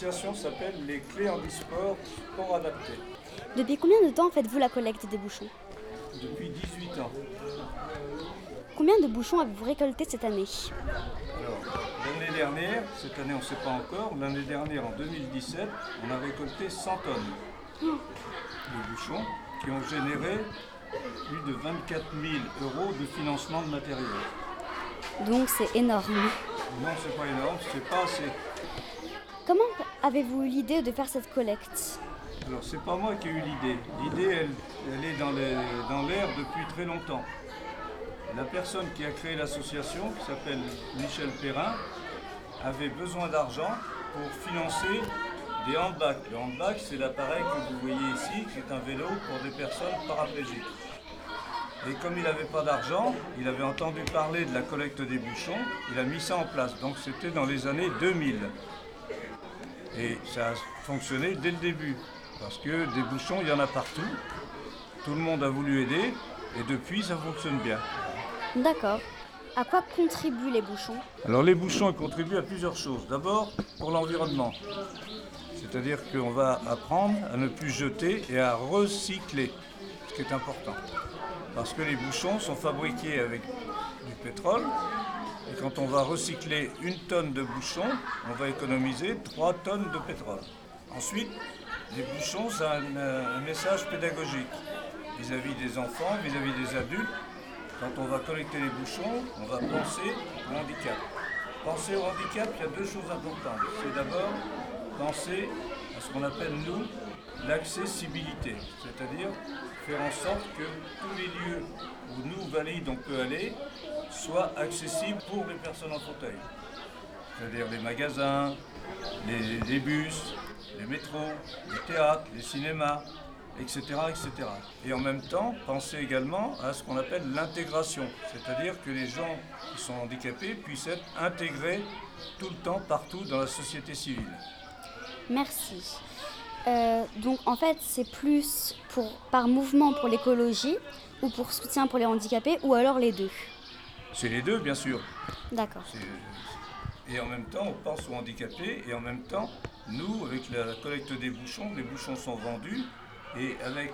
L'association s'appelle les Clés Handisport Sport Adapté. Depuis combien de temps faites-vous la collecte des bouchons? Depuis 18 ans. Combien de bouchons avez-vous récolté cette année? Alors, l'année dernière, cette année on ne sait pas encore, l'année dernière en 2017, on a récolté 100 tonnes de bouchons qui ont généré plus de 24 000 euros de financement de matériel. Donc c'est énorme. Non, c'est pas énorme, c'est pas assez. Comment avez-vous eu l'idée de faire cette collecte? Alors, c'est pas moi qui ai eu l'idée. L'idée, elle, est dans l'air depuis très longtemps. La personne qui a créé l'association, qui s'appelle Michel Perrin, avait besoin d'argent pour financer des handbags. Le handbag, c'est l'appareil que vous voyez ici, qui est un vélo pour des personnes paraplégiques. Et comme il n'avait pas d'argent, il avait entendu parler de la collecte des bouchons, il a mis ça en place. Donc c'était dans les années 2000. Et ça a fonctionné dès le début. Parce que des bouchons, il y en a partout. Tout le monde a voulu aider. Et depuis, ça fonctionne bien. D'accord. À quoi contribuent les bouchons? Alors les bouchons ils contribuent à plusieurs choses. D'abord, pour l'environnement. C'est-à-dire qu'on va apprendre à ne plus jeter et à recycler, ce qui est important. Parce que les bouchons sont fabriqués avec du pétrole. Et quand on va recycler une tonne de bouchons, on va économiser 3 tonnes de pétrole. Ensuite, les bouchons, a un, un message pédagogique vis-à-vis des enfants, vis-à-vis des adultes. Quand on va collecter les bouchons, on va penser au handicap. Penser au handicap, il y a deux choses importantes. C'est d'abord penser à ce qu'on appelle, nous, l'accessibilité. C'est-à-dire faire en sorte que tous les lieux où nous, valides, on peut aller, soient accessibles pour les personnes en fauteuil. C'est-à-dire les magasins, les, les bus, les métros, les théâtres, les cinémas, etc., etc. Et en même temps, penser également à ce qu'on appelle l'intégration, c'est-à-dire que les gens qui sont handicapés puissent être intégrés tout le temps, partout dans la société civile. Merci. Euh, donc en fait, c'est plus pour, par mouvement pour l'écologie ou pour soutien pour les handicapés ou alors les deux C'est les deux, bien sûr. D'accord. Et en même temps, on pense aux handicapés, et en même temps, nous, avec la collecte des bouchons, les bouchons sont vendus, et avec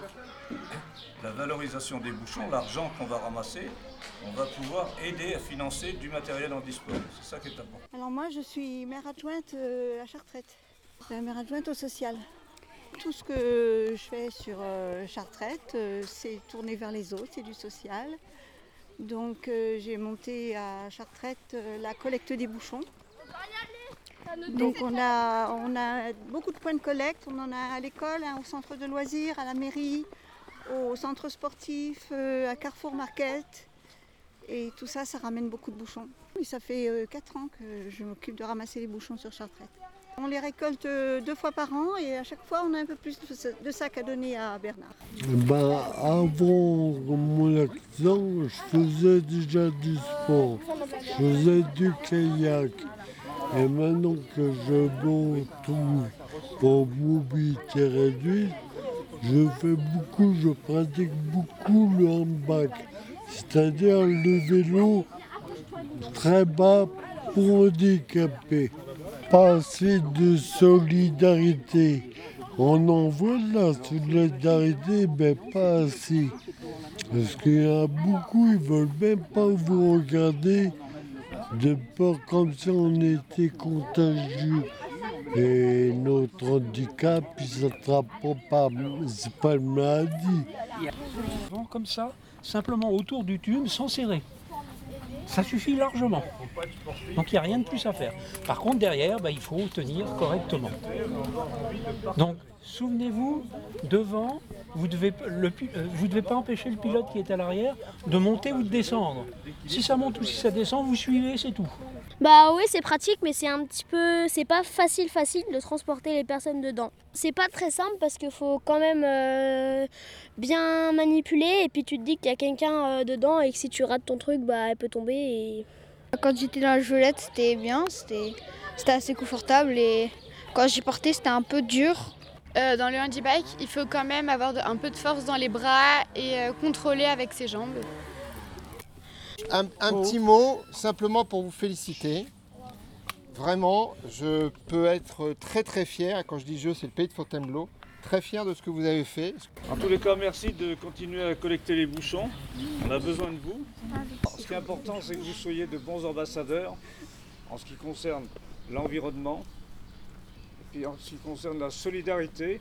la valorisation des bouchons, l'argent qu'on va ramasser, on va pouvoir aider à financer du matériel en disponible. C'est ça qui est important. Alors moi, je suis maire adjointe euh, à Chartrette, Euh, maire adjointe au social. Tout ce que je fais sur euh, Chartrette, euh, c'est tourné vers les autres, c'est du social. Donc euh, j'ai monté à Chartrette euh, la collecte des bouchons. Donc on a, on a beaucoup de points de collecte, on en a à l'école, hein, au centre de loisirs, à la mairie, au centre sportif, euh, à Carrefour Market. Et tout ça, ça ramène beaucoup de bouchons. Et ça fait 4 ans que je m'occupe de ramasser les bouchons sur Chartrette. On les récolte euh, deux fois par an et à chaque fois on a un peu plus de- sacs à donner à Bernard. Ben, avant mon accident, je faisais déjà du sport. Je faisais du kayak. Et maintenant que je monte en mobilité réduite, je fais beaucoup, je pratique beaucoup le handbag. C'est-à-dire le vélo très bas pour handicapés. Pas assez de solidarité. On en voit de la solidarité, mais pas assez. Parce qu'il y a beaucoup, ils veulent même pas vous regarder de peur comme si on était contagieux. Et notre handicap, il s'attrape pas, c'est pas une maladie. Comme ça, simplement autour du tube, sans serrer. Ça suffit largement. Donc il n'y a rien de plus à faire. Par contre, derrière, bah, il faut tenir correctement. Donc, souvenez-vous, devant, vous ne euh, devez pas empêcher le pilote qui est à l'arrière de monter ou de descendre. Si ça monte ou si ça descend, vous suivez, c'est tout. Bah oui, c'est pratique, mais c'est un petit peu, c'est pas facile facile de transporter les personnes dedans. C'est pas très simple parce qu'il faut quand même euh, bien manipuler et puis tu te dis qu'il y a quelqu'un euh, dedans et que si tu rates ton truc, bah elle peut tomber et Quand j'étais dans la Jolette, c'était bien, c'était c'était assez confortable et quand j'y portais, c'était un peu dur. Euh, dans le handibike, il faut quand même avoir un peu de force dans les bras et euh, contrôler avec ses jambes. Un, un petit mot simplement pour vous féliciter. Vraiment, je peux être très très fier, quand je dis je, c'est le pays de Fontainebleau, très fier de ce que vous avez fait. En tous les cas, merci de continuer à collecter les bouchons. On a besoin de vous. Ce qui est important, c'est que vous soyez de bons ambassadeurs en ce qui concerne l'environnement et puis en ce qui concerne la solidarité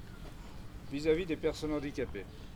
vis-à-vis des personnes handicapées.